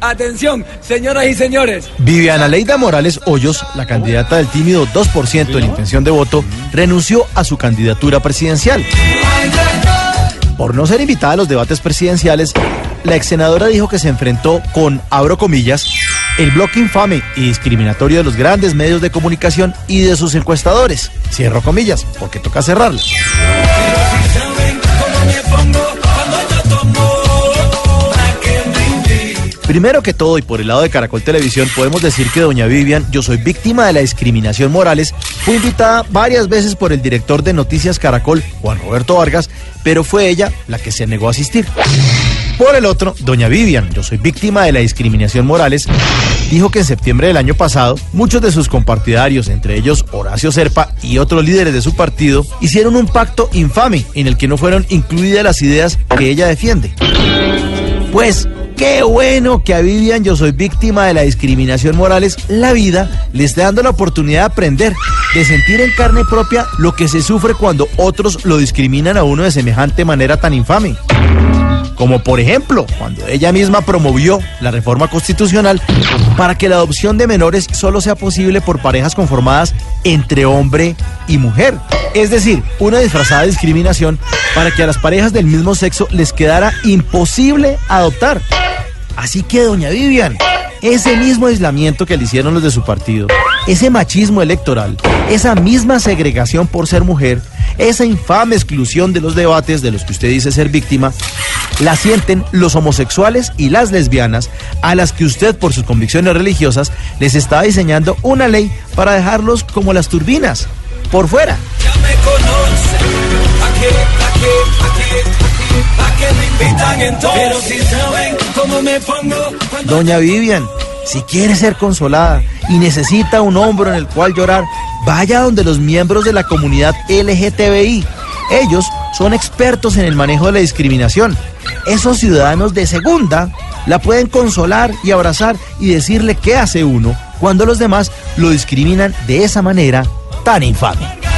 Atención, señoras y señores. Viviana Leida Morales Hoyos, la candidata del tímido 2% en intención de voto, renunció a su candidatura presidencial. Por no ser invitada a los debates presidenciales, la ex senadora dijo que se enfrentó con, abro comillas, el bloque infame y discriminatorio de los grandes medios de comunicación y de sus encuestadores. Cierro comillas, porque toca cerrarlas. Primero que todo, y por el lado de Caracol Televisión, podemos decir que doña Vivian, yo soy víctima de la discriminación Morales, fue invitada varias veces por el director de Noticias Caracol, Juan Roberto Vargas, pero fue ella la que se negó a asistir. Por el otro, doña Vivian, yo soy víctima de la discriminación Morales, dijo que en septiembre del año pasado, muchos de sus compartidarios, entre ellos Horacio Serpa y otros líderes de su partido, hicieron un pacto infame en el que no fueron incluidas las ideas que ella defiende. Pues qué bueno que a Vivian, yo soy víctima de la discriminación Morales, la vida le está dando la oportunidad de aprender, de sentir en carne propia lo que se sufre cuando otros lo discriminan a uno de semejante manera tan infame. Como por ejemplo, cuando ella misma promovió la reforma constitucional para que la adopción de menores solo sea posible por parejas conformadas entre hombre y mujer. Es decir, una disfrazada discriminación para que a las parejas del mismo sexo les quedara imposible adoptar. Así que, doña Vivian, ese mismo aislamiento que le hicieron los de su partido, ese machismo electoral, esa misma segregación por ser mujer, esa infame exclusión de los debates de los que usted dice ser víctima, la sienten los homosexuales y las lesbianas a las que usted por sus convicciones religiosas les está diseñando una ley para dejarlos como las turbinas, por fuera. Ya me conocen. ¿A qué, a qué, a qué, me invitan cómo me pongo cuando Doña Vivian, si quiere ser consolada y necesita un hombro en el cual llorar, vaya donde los miembros de la comunidad LGTBI. Ellos son expertos en el manejo de la discriminación. Esos ciudadanos de segunda la pueden consolar y abrazar y decirle qué hace uno cuando los demás lo discriminan de esa manera tan infame.